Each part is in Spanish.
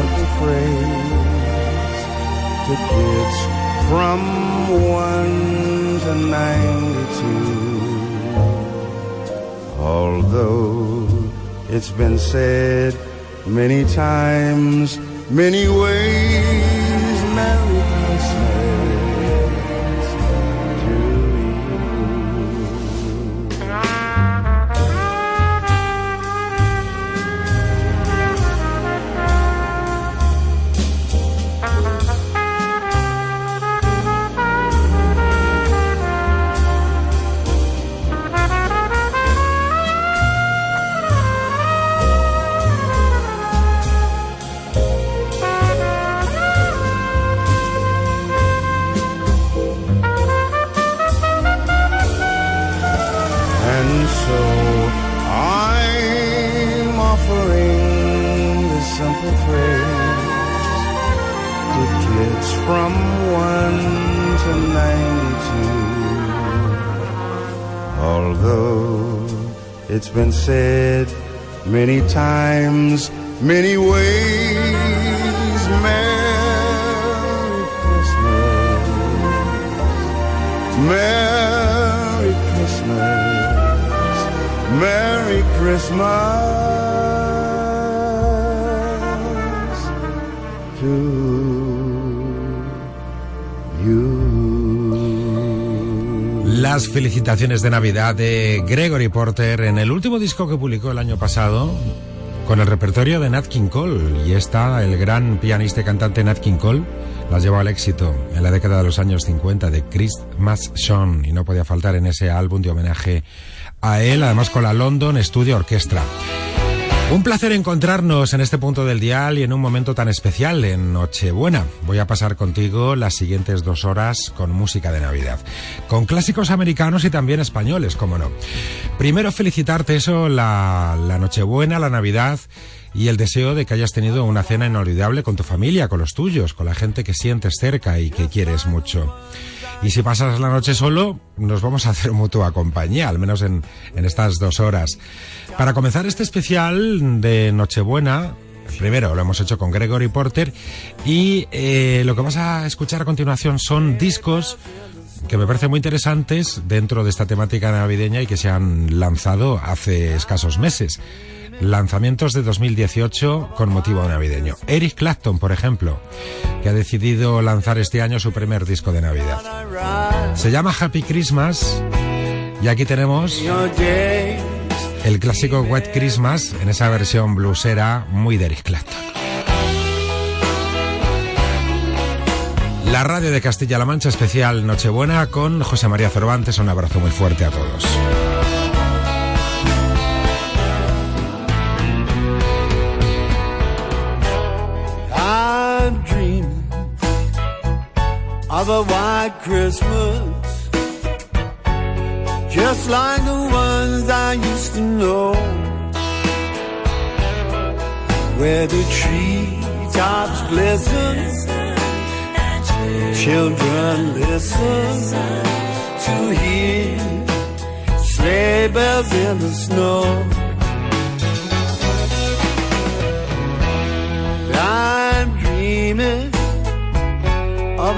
simple phrase to kids from one to ninety-two. Although it's been said many times, many ways, many times, many ways, Las felicitaciones de Navidad de Gregory Porter en el último disco que publicó el año pasado con el repertorio de Nat King Cole. Y está el gran pianista y cantante Nat King Cole. Las llevó al éxito en la década de los años 50 de Christmas Song y no podía faltar en ese álbum de homenaje a él, además con la London Studio Orchestra. Un placer encontrarnos en este punto del dial y en un momento tan especial en Nochebuena. Voy a pasar contigo las siguientes dos horas con música de Navidad, con clásicos americanos y también españoles, como no. Primero felicitarte eso, la, la Nochebuena, la Navidad y el deseo de que hayas tenido una cena inolvidable con tu familia, con los tuyos, con la gente que sientes cerca y que quieres mucho. Y si pasas la noche solo, nos vamos a hacer mutua compañía, al menos en, en estas dos horas. Para comenzar este especial de Nochebuena, primero lo hemos hecho con Gregory Porter y eh, lo que vas a escuchar a continuación son discos que me parecen muy interesantes dentro de esta temática navideña y que se han lanzado hace escasos meses. Lanzamientos de 2018 con motivo navideño. Eric Clapton, por ejemplo, que ha decidido lanzar este año su primer disco de Navidad. Se llama Happy Christmas y aquí tenemos el clásico Wet Christmas en esa versión bluesera muy de Eric Clapton. La radio de Castilla-La Mancha especial Nochebuena con José María Cervantes. Un abrazo muy fuerte a todos. I'm dreaming of a white Christmas, just like the ones I used to know. where the treetops glisten. Children listen to hear sleigh bells in the snow.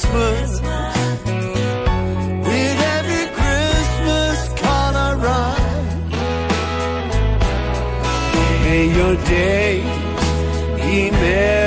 Christmas. With every Christmas card I. May your days be merry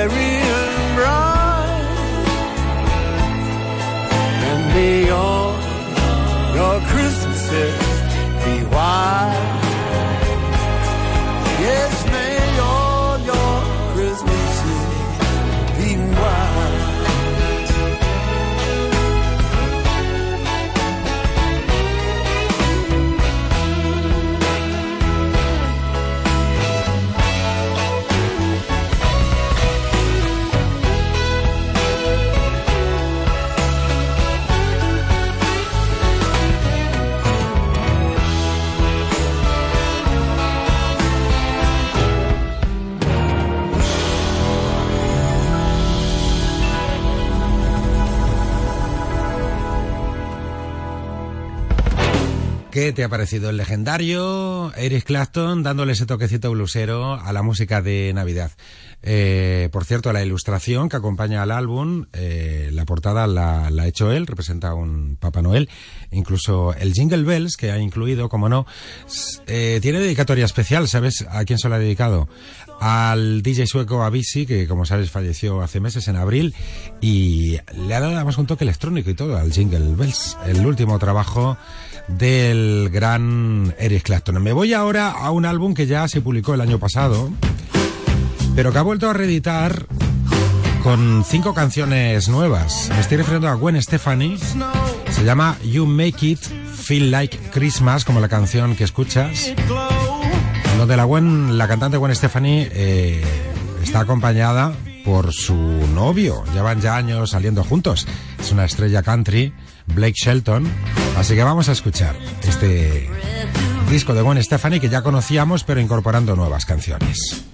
¿Qué te ha parecido el legendario Eric Clapton dándole ese toquecito blusero a la música de Navidad? Eh, por cierto, la ilustración que acompaña al álbum, eh, la portada la, ha hecho él, representa a un Papá Noel. Incluso el Jingle Bells, que ha incluido, como no, eh, tiene dedicatoria especial, ¿sabes a quién se lo ha dedicado? Al DJ sueco Avicii, que como sabes falleció hace meses en abril, y le ha dado además un toque electrónico y todo al Jingle Bells, el último trabajo del gran Eric Clapton. Me voy ahora a un álbum que ya se publicó el año pasado, pero que ha vuelto a reeditar con cinco canciones nuevas. Me estoy refiriendo a Gwen Stefani. Se llama You Make It Feel Like Christmas, como la canción que escuchas. Donde la Gwen, la cantante Gwen Stefani, eh, está acompañada por su novio. Llevan ya años saliendo juntos. Es una estrella country, Blake Shelton. Así que vamos a escuchar este disco de Gwen Stefani que ya conocíamos, pero incorporando nuevas canciones.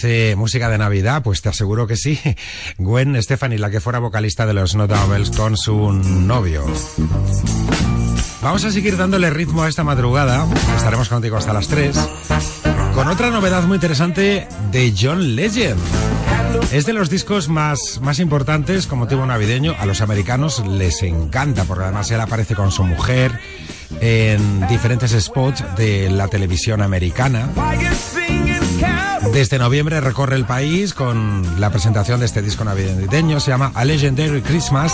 Parece música de Navidad, pues te aseguro que sí. Gwen Stefani, la que fuera vocalista de los Notables con su novio. Vamos a seguir dándole ritmo a esta madrugada. Estaremos contigo hasta las 3. Con otra novedad muy interesante de John Legend. Es de los discos más, más importantes con motivo navideño. A los americanos les encanta, porque además él aparece con su mujer en diferentes spots de la televisión americana. Desde noviembre recorre el país con la presentación de este disco navideño. Se llama A Legendary Christmas.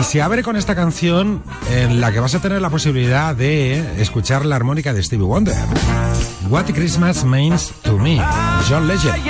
Y se abre con esta canción en la que vas a tener la posibilidad de escuchar la armónica de Stevie Wonder. What Christmas Means to Me, John Legend.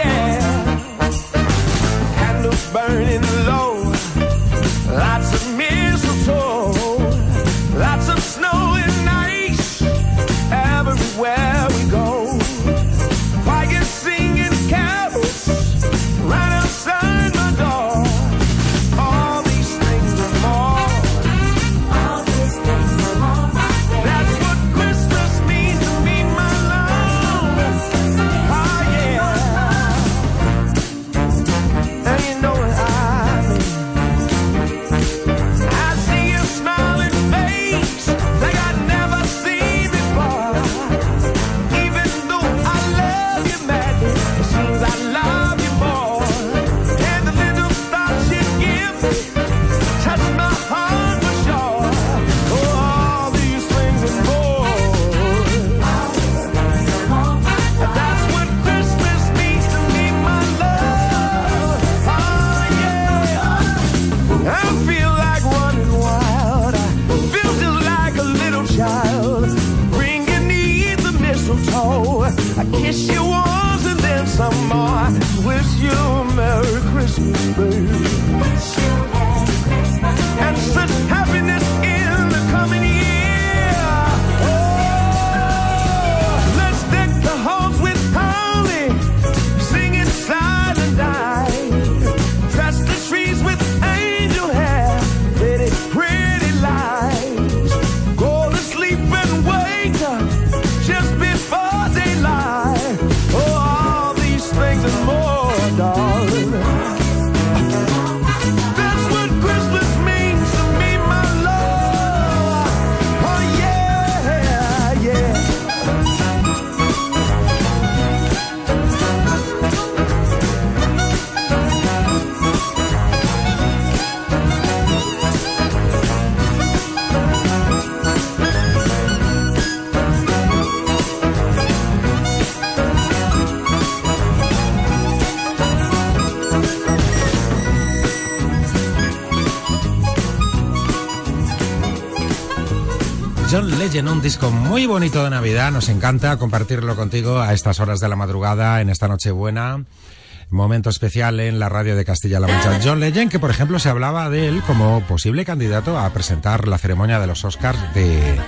Legend, un disco muy bonito de Navidad. Nos encanta compartirlo contigo a estas horas de la madrugada, en esta noche buena. Momento especial en la radio de Castilla-La Mancha. John Legend, que por ejemplo se hablaba de él como posible candidato a presentar la ceremonia de los Oscars de,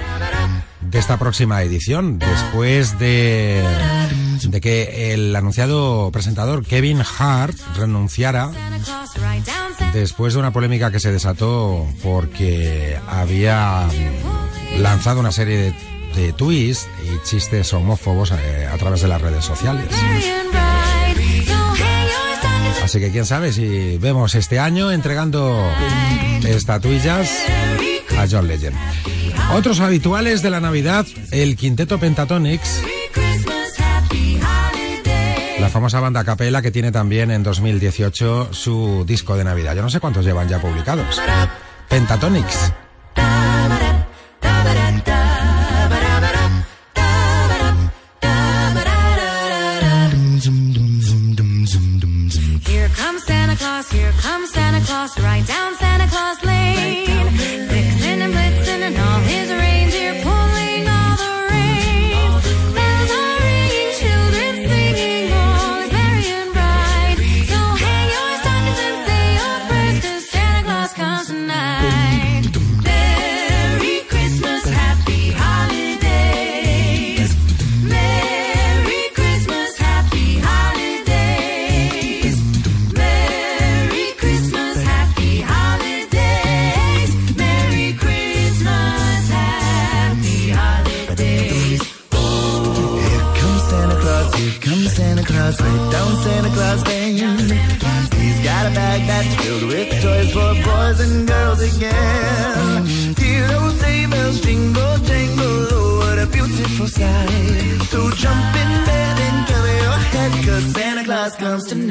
esta próxima edición, después de, de que el anunciado presentador Kevin Hart renunciara después de una polémica que se desató porque había lanzado una serie de, de tweets y chistes homófobos eh, a través de las redes sociales. Así que quién sabe si vemos este año entregando estatuillas a John Legend. Otros habituales de la Navidad, el quinteto Pentatonix, la famosa banda a capela que tiene también en 2018 su disco de Navidad. Yo no sé cuántos llevan ya publicados. Pentatonix. Here. Comes Santa Claus, right down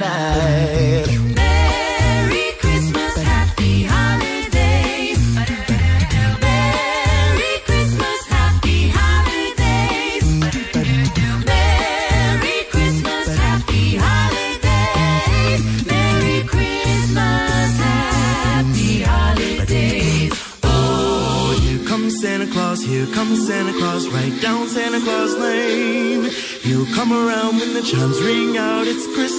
tonight. Merry Christmas, happy holidays. Merry Christmas, happy holidays. Merry Christmas, happy holidays. Merry Christmas, happy holidays. Oh, here comes Santa Claus, here comes Santa Claus, right down Santa Claus Lane. He'll come around when the chimes ring out, it's Christmas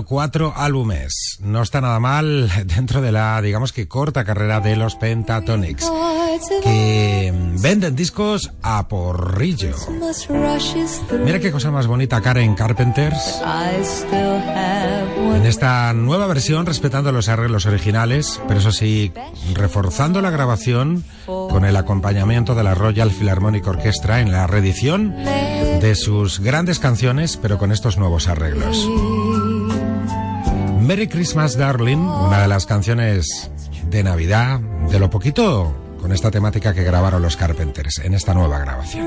cuatro álbumes. No está nada mal dentro de la, digamos que corta carrera de los Pentatonics, que venden discos a porrillo. Mira qué cosa más bonita Karen Carpenters. En esta nueva versión, respetando los arreglos originales, pero eso sí, reforzando la grabación con el acompañamiento de la Royal Philharmonic Orchestra en la reedición de sus grandes canciones, pero con estos nuevos arreglos. Merry Christmas Darling, una de las canciones de Navidad, de lo poquito con esta temática que grabaron los Carpenters en esta nueva grabación.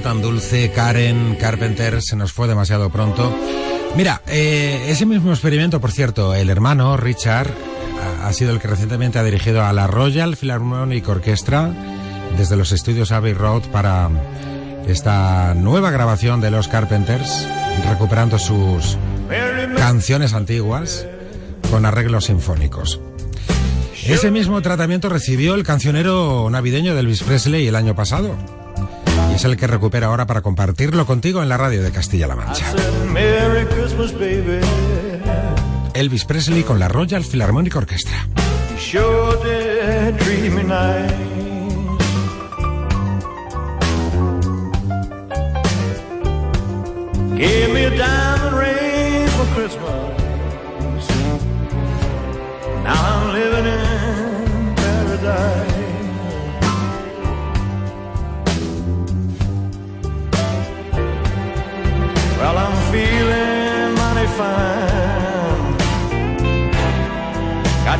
Tan dulce, Karen Carpenter, se nos fue demasiado pronto. Mira, eh, ese mismo experimento, por cierto, el hermano Richard ha- ha sido el que recientemente ha dirigido a la Royal Philharmonic Orchestra desde los estudios Abbey Road para esta nueva grabación de los Carpenters, recuperando sus canciones antiguas con arreglos sinfónicos. Ese mismo tratamiento recibió el cancionero navideño de Elvis Presley el año pasado. Es el que recupera ahora para compartirlo contigo en la radio de Castilla-La Mancha. Elvis Presley con la Royal Philharmonic Orchestra.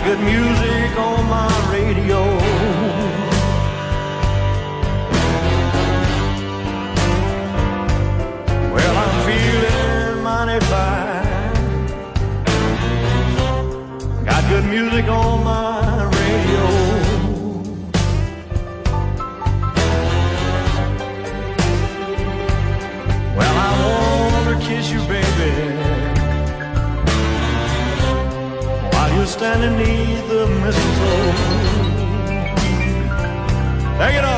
Good music standing neath the mistletoe. Take it on,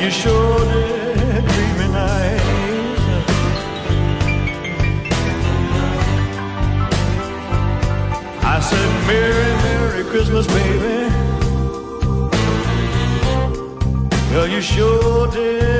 you sure did treat me. I said, Merry, Merry Christmas, baby. Well, you sure did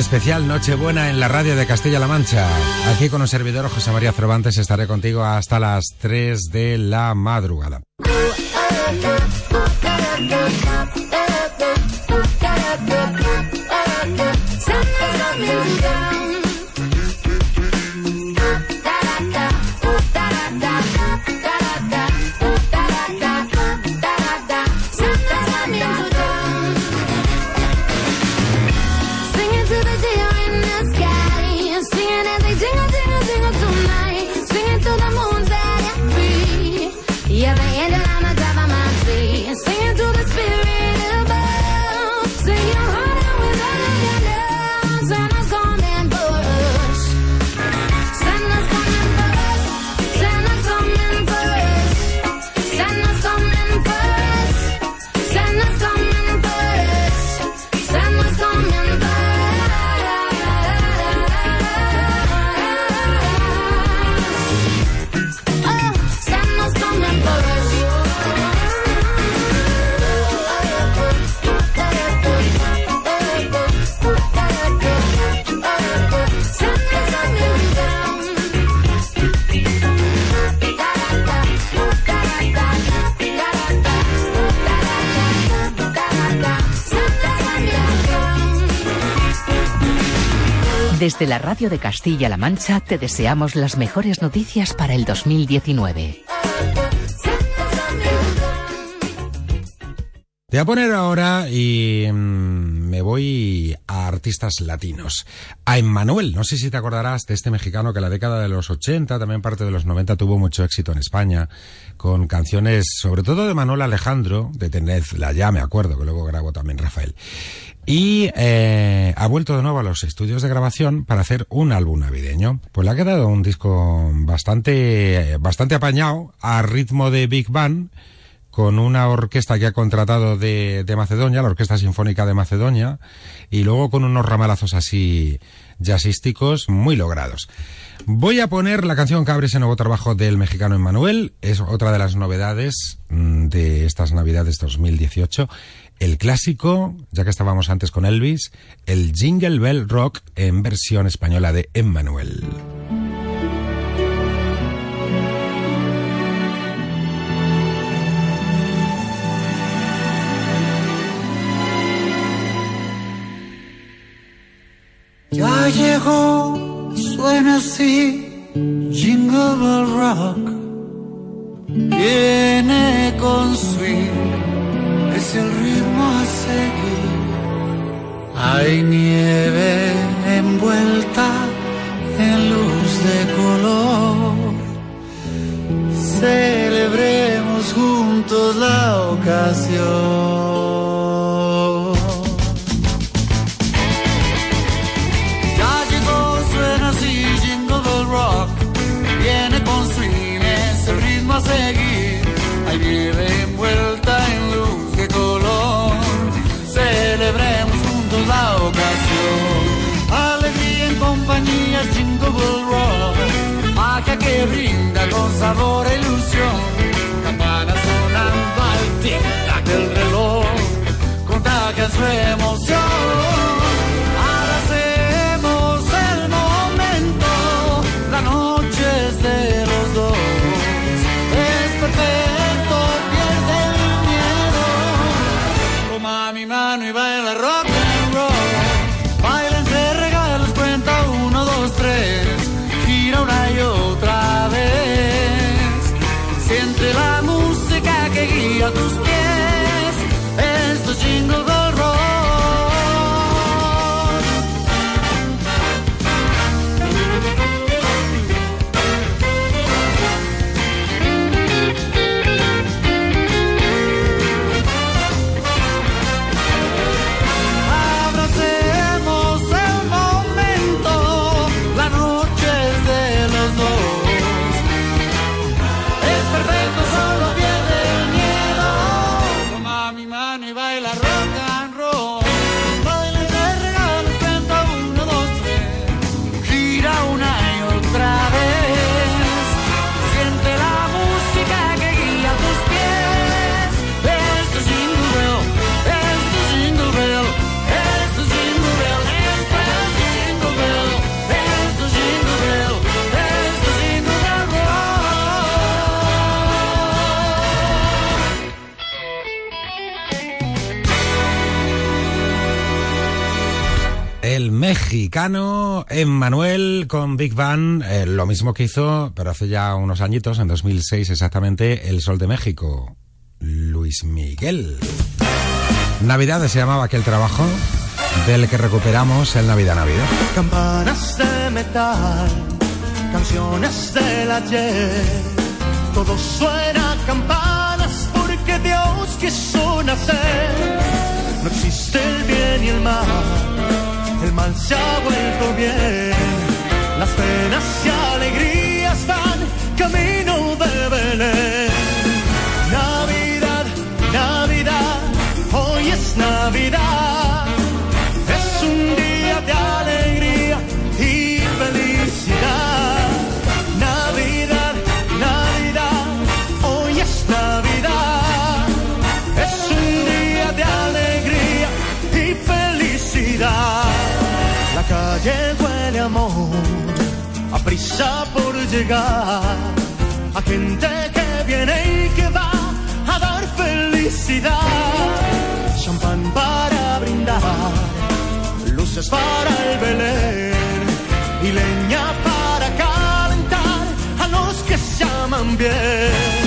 Especial Nochebuena en la radio de Castilla-La Mancha. Aquí con un servidor, José María Cervantes, estaré contigo hasta las 3 de la madrugada. Desde la radio de Castilla-La Mancha te deseamos las mejores noticias para el 2019. Te voy a poner ahora y mm, me voy a artistas latinos. A Emmanuel, no sé si te acordarás de este mexicano que en la década de los 80, también parte de los 90, tuvo mucho éxito en España, con canciones, sobre todo de Manuel Alejandro, de Tenedla, ya me acuerdo, que luego grabó también Rafael. Y eh, ha vuelto de nuevo a los estudios de grabación para hacer un álbum navideño. Pues le ha quedado un disco bastante, bastante apañado, a ritmo de Big Band, con una orquesta que ha contratado de, de Macedonia, la Orquesta Sinfónica de Macedonia, y luego con unos ramalazos así jazzísticos muy logrados. Voy a poner la canción que abre ese nuevo trabajo del mexicano Emmanuel, es otra de las novedades mm, de estas Navidades 2018. El clásico, ya que estábamos antes con Elvis, el Jingle Bell Rock en versión española de Emmanuel. Ya llegó, suena así, Jingle Bell Rock. Viene con swing, es el ritmo a seguir. Hay nieve envuelta en luz de color. Celebremos juntos la ocasión. Magia que brinda con sabor e mexicano Emmanuel con Big Band, eh, lo mismo que hizo, pero hace ya unos añitos, en 2006 exactamente, El Sol de México, Luis Miguel. Navidades se llamaba aquel trabajo del que recuperamos el Navidad Navidad. Campanas de metal, canciones del ayer. Todo suena a campanas porque Dios quiso nacer. No existe el bien el mal, el mal se ha vuelto bien. Las penas y alegrías van camino de Belén. Navidad, Navidad, hoy es Navidad. llegó el amor, a prisa por llegar, a gente que viene y que va a dar felicidad, champán para brindar, luces para el Belén. Y leña para calentar a los que se aman bien.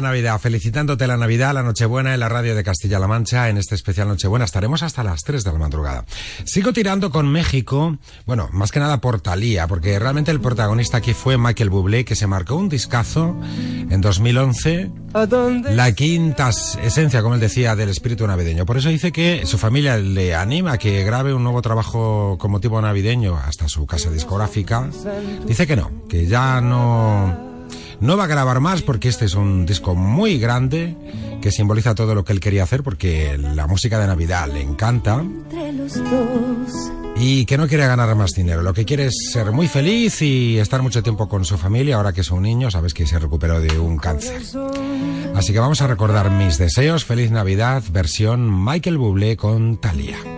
Navidad, Navidad. Felicitándote la Navidad, la Nochebuena en la radio de Castilla-La Mancha. En este especial Nochebuena estaremos hasta las 3 de la madrugada. Sigo tirando con México. Bueno, más que nada por Thalía, porque realmente el protagonista aquí fue Michael Bublé, que se marcó un discazo en 2011. La quinta esencia, como él decía, del espíritu navideño. Por eso dice que su familia le anima a que grabe un nuevo trabajo con motivo navideño hasta su casa discográfica. Dice que no, que ya no no va a grabar más porque este es un disco muy grande que simboliza todo lo que él quería hacer porque la música de Navidad le encanta y que no quiere ganar más dinero. Lo que quiere es ser muy feliz y estar mucho tiempo con su familia ahora que es un niño, sabes que se recuperó de un cáncer. Así que vamos a recordar mis deseos. Feliz Navidad, versión Michael Bublé con Thalía.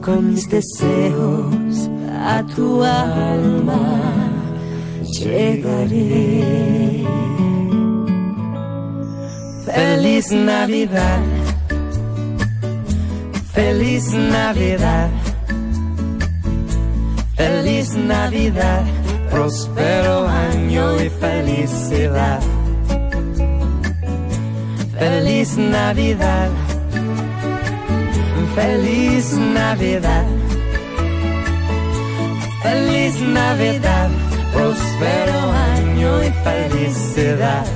con mis deseos a tu alma llegaré. Feliz Navidad, feliz Navidad, feliz Navidad, próspero año y felicidad. Feliz Navidad, feliz Navidad, feliz Navidad, próspero año y felicidad.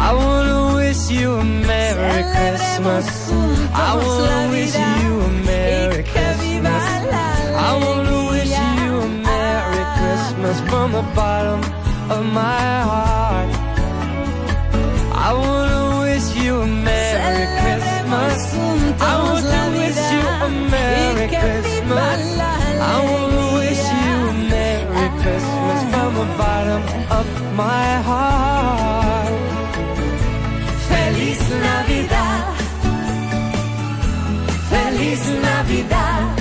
I wanna wish you a Merry Christmas. I wanna wish you a Merry Christmas. I wanna wish you a Merry Christmas from the bottom of my heart. Christmas. I want to wish you a Merry Christmas. I wanna wish you a Merry Christmas from the bottom of my heart. Feliz Navidad, feliz Navidad,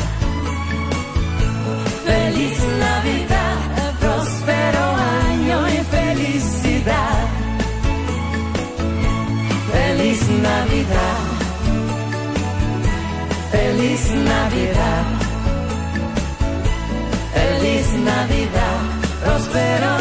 feliz Navidad, próspero año y felicidad. Feliz Navidad, feliz Navidad, feliz Navidad, próspero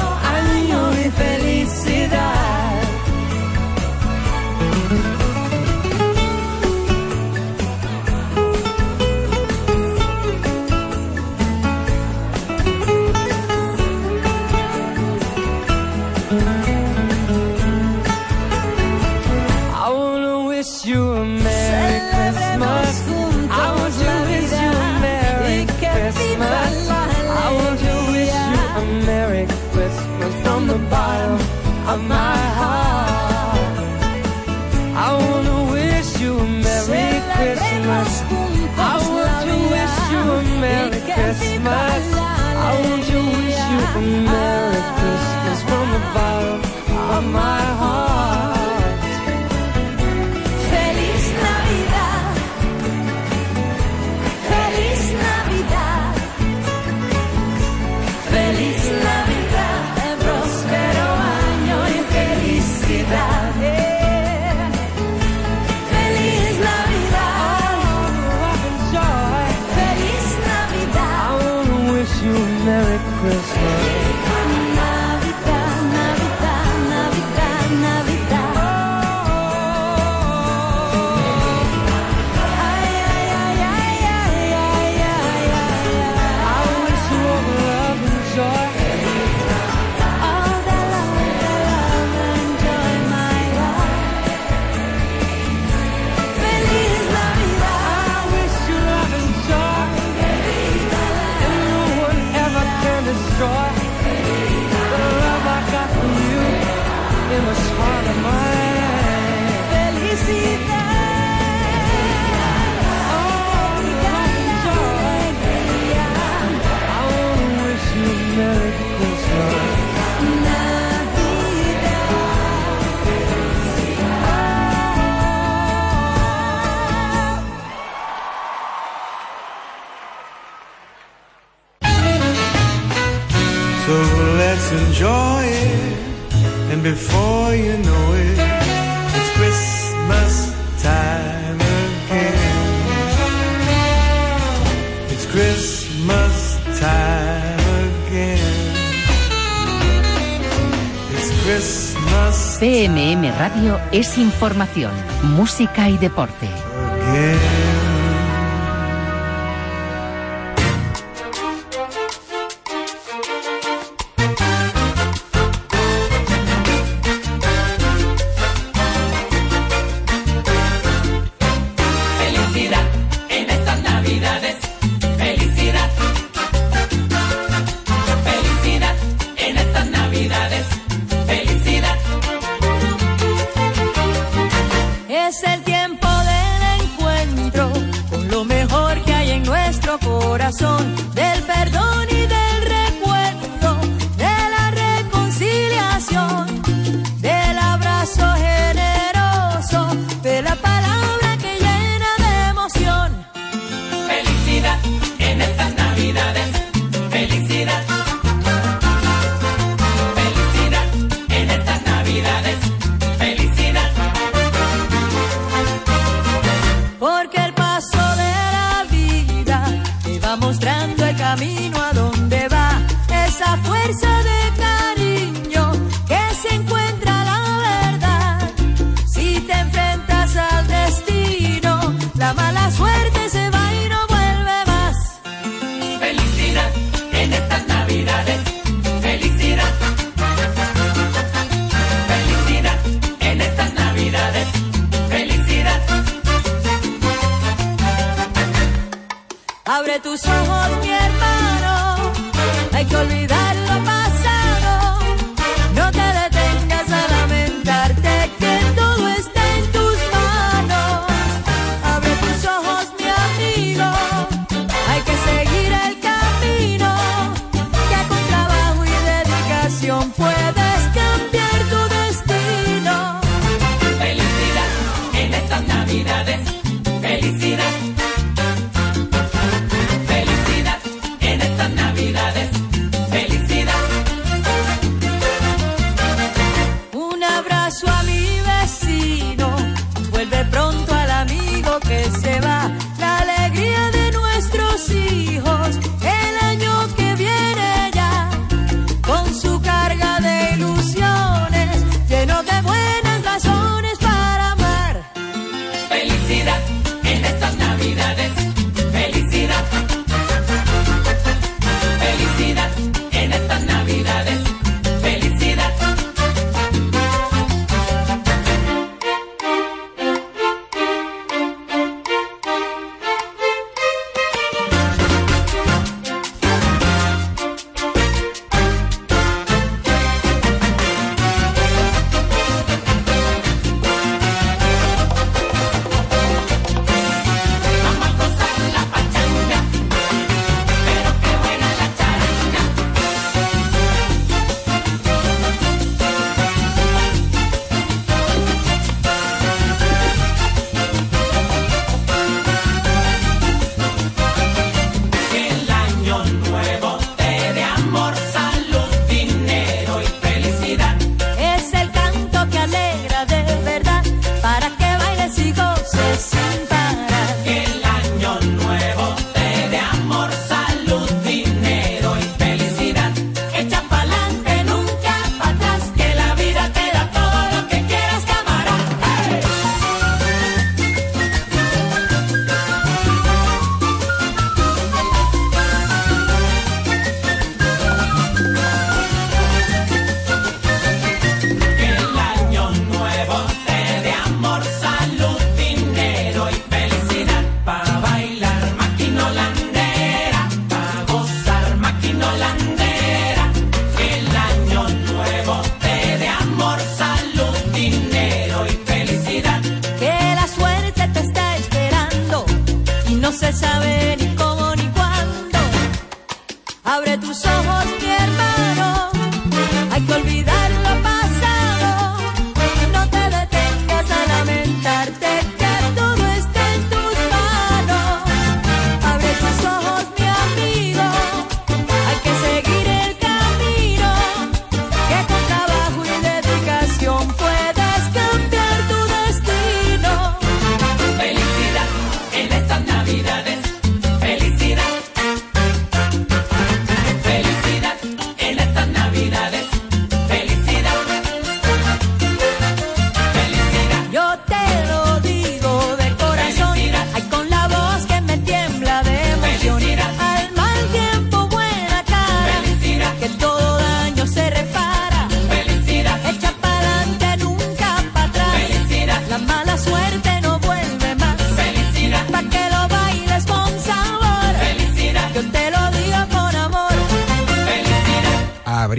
Es información, música y deporte.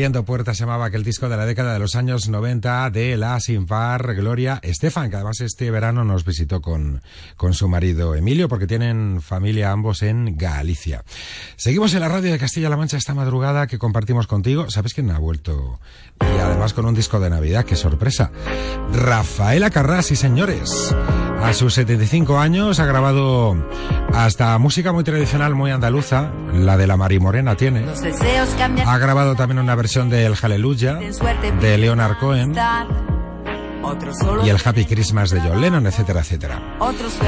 Abriendo Puertas se llamaba aquel disco de la década de los años 90 de la sin par Gloria Estefan, que además este verano nos visitó con, con su marido Emilio, porque tienen familia ambos en Galicia. Seguimos en la radio de Castilla-La Mancha esta madrugada que compartimos contigo. ¿Sabes quién ha vuelto? Y además con un disco de Navidad, qué sorpresa. Rafaela Carrás, y señores. A sus 75 años ha grabado hasta música muy tradicional, muy andaluza, la de la Mari Morena tiene. Ha grabado también una versión del Hallelujah de Leonard Cohen y el Happy Christmas de John Lennon, etcétera, etcétera.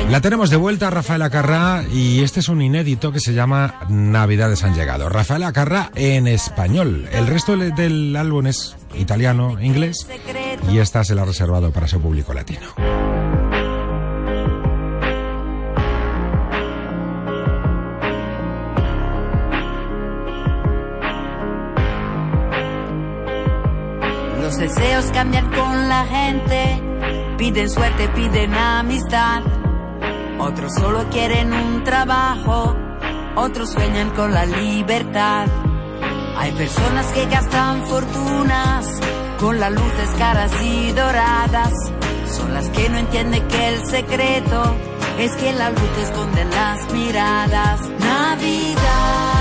La tenemos de vuelta, Rafaela Carrá, y este es un inédito que se llama Navidades han llegado. Rafaela Carrá en español. El resto del álbum es italiano, inglés, y esta se la ha reservado para su público latino. Deseos cambian con la gente, piden suerte, piden amistad. Otros solo quieren un trabajo, otros sueñan con la libertad. Hay personas que gastan fortunas con las luces caras y doradas. Son las que no entienden que el secreto es que la luz esconde las miradas. Navidades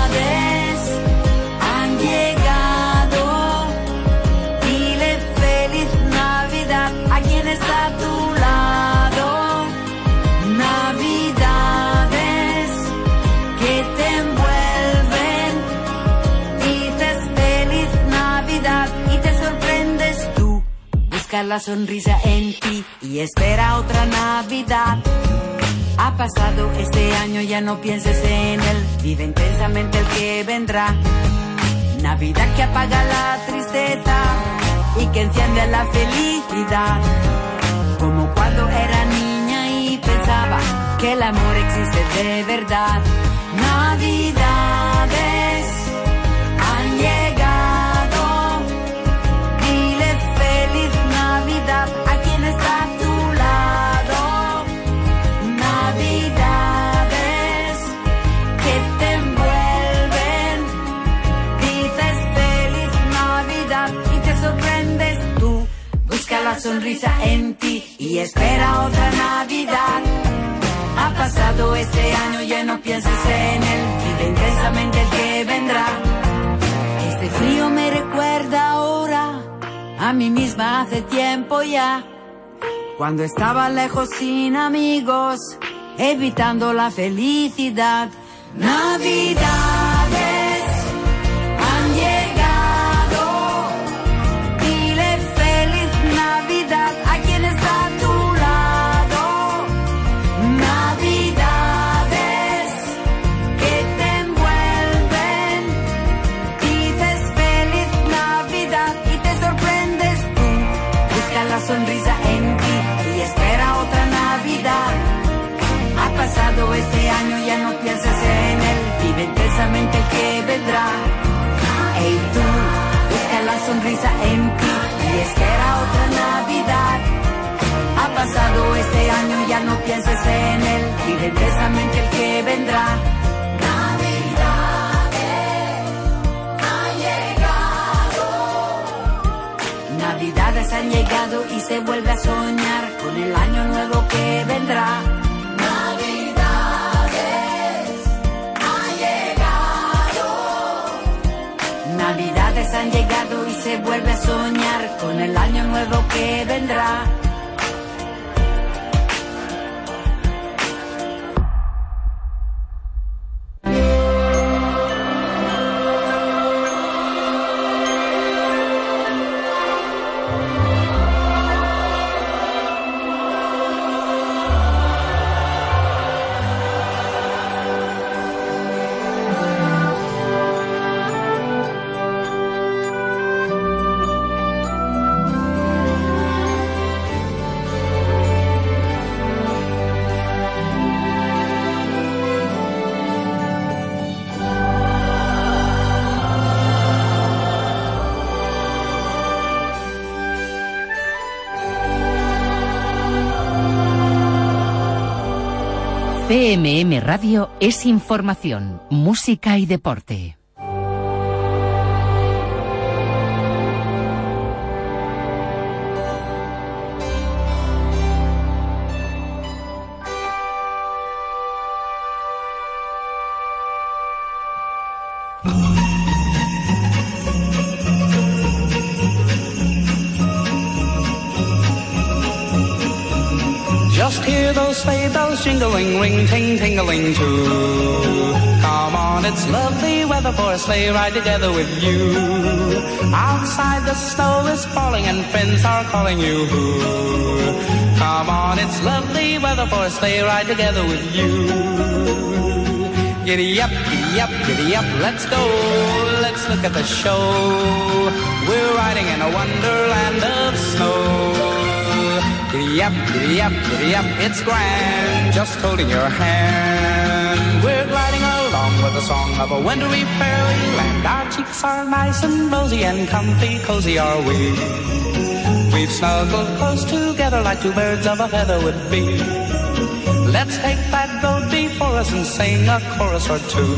La sonrisa en ti y espera otra Navidad. Ha pasado este año, ya no pienses en él. Vive intensamente el que vendrá. Navidad que apaga la tristeza y que enciende la felicidad. Como cuando era niña y pensaba que el amor existe de verdad. Navidades Sonrisa en ti y espera otra Navidad. Ha pasado este año, ya no pienses en él. Vive intensamente el que vendrá. Este frío me recuerda ahora a mí misma hace tiempo ya. Cuando estaba lejos sin amigos, evitando la felicidad. Navidades el que vendrá. Hey tú, busca la sonrisa en ti y espera otra Navidad. Ha pasado este año, ya no pienses en él. Vive intensamente el que vendrá. Navidades han llegado y se vuelve a soñar con el año nuevo que vendrá. Se vuelve a soñar con el año nuevo que vendrá. CMM Radio es información, música y deporte. Jingling, ring, ting, tingling too. Come on, it's lovely weather for a sleigh ride together with you. Outside the snow is falling and friends are calling you. Come on, it's lovely weather for a sleigh ride together with you. Giddy up, giddy up, giddy up, let's go. Let's look at the show. We're riding in a wonderland of snow. Giddy up, giddy up, giddy up, it's grand. Just holding your hand. We're gliding along with the song of a wintry fairyland. Our cheeks are nice and rosy and comfy, cozy are we. We've snuggled close together like two birds of a feather would be. Let's take that road before us and sing a chorus or two.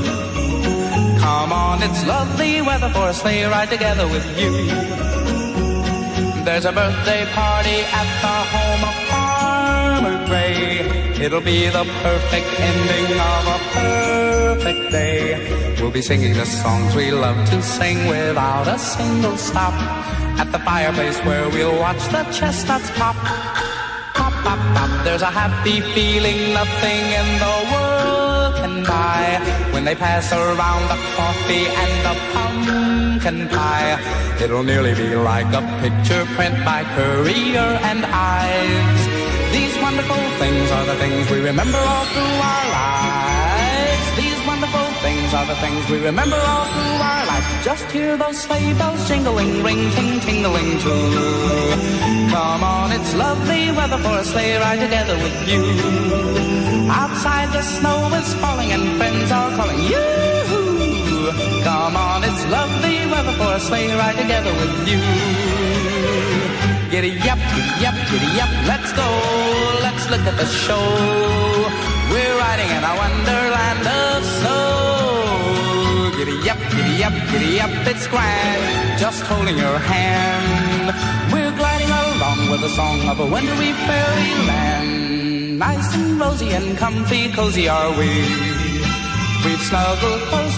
Come on, it's lovely weather for a sleigh ride together with you. There's a birthday party at the home of Farmer Gray. It'll be the perfect ending of a perfect day. We'll be singing the songs we love to sing without a single stop. At the fireplace where we'll watch the chestnuts pop. Pop, pop, pop. There's a happy feeling nothing in the world can buy. When they pass around the coffee and the pumpkin pie, it'll nearly be like a picture print by Courier and Ives. These wonderful things are the things we remember all through our lives. These wonderful things are the things we remember all through our lives. Just hear those sleigh bells jingling, ring, ting, tingling too. Come on, it's lovely weather for a sleigh ride together with you. Outside the snow is falling and friends are calling you. Come on, it's lovely weather for a sleigh ride together with you. Giddy up, giddy up, giddy up, let's go. Let's look at the show. We're riding in a wonderland of snow. Giddy up, giddy up, giddy up, it's grand. Just holding your hand. We're gliding along with the song of a wintry fairyland. Nice and rosy and comfy, cozy are we. We've snuggled close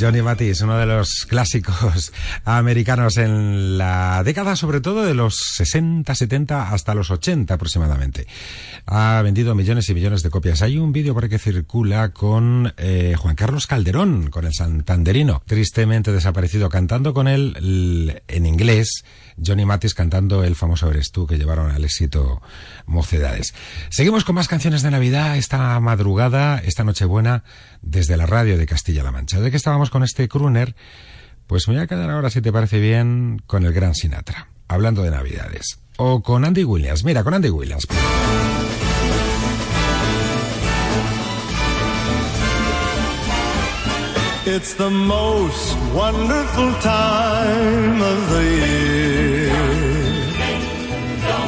Johnny Mathis, uno de los clásicos americanos en la década, sobre todo de los 60, 70 hasta los 80 aproximadamente. Ha vendido millones y millones de copias. Hay un vídeo por ahí que circula con eh, Juan Carlos Calderón, con el santanderino, tristemente desaparecido, cantando con él en inglés. Johnny Mathis cantando el famoso Eres tú que llevaron al éxito Mocedades. Seguimos con más canciones de Navidad esta madrugada, esta Nochebuena, desde la radio de Castilla-La Mancha. ¿De qué estábamos con este crooner? Pues me voy a quedar ahora, si te parece bien, con el gran Sinatra, hablando de Navidades. O con Andy Williams. Mira, con Andy Williams. It's the most wonderful time of the year.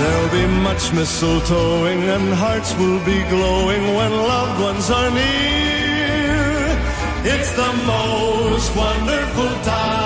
There'll be much mistletoeing and hearts will be glowing when loved ones are near. It's the most wonderful time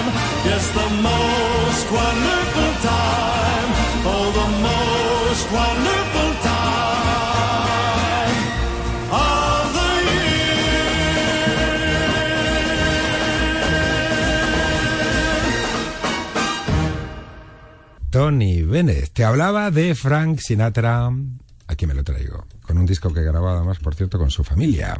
The most wonderful time. Oh, the most wonderful time of the Tony Bennett te hablaba de Frank Sinatra. Aquí me lo traigo. Con un disco que grababa además, por cierto, con su familia.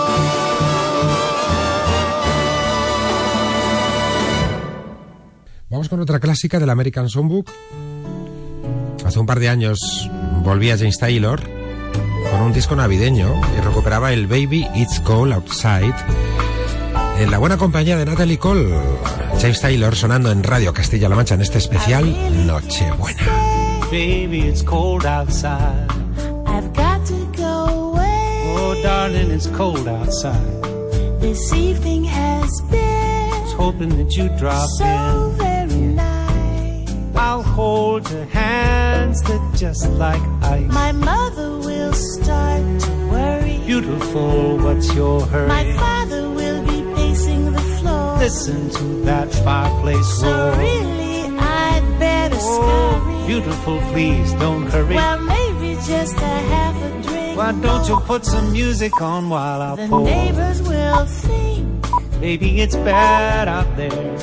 Vamos con otra clásica del American Songbook. Hace un par de años volvía James Taylor con un disco navideño y recuperaba el Baby It's Cold Outside en la buena compañía de Natalie Cole. James Taylor sonando en Radio Castilla-La Mancha en este especial Nochebuena. Baby, it's cold outside. I've got to go away. Oh, darling, it's cold outside. This evening has been Was hoping that you'd drop so in. Very nice. I'll hold your hands, they're just like ice. My mother will start to worry. Beautiful, what's your hurry? My father will be pacing the floor. Listen to that fireplace So roar. really, I'd better Oh, scurry. beautiful, please don't hurry. Well, maybe just a half a drink. Why don't you put some music on while I The pour? The neighbors will think Maybe it's bad out there.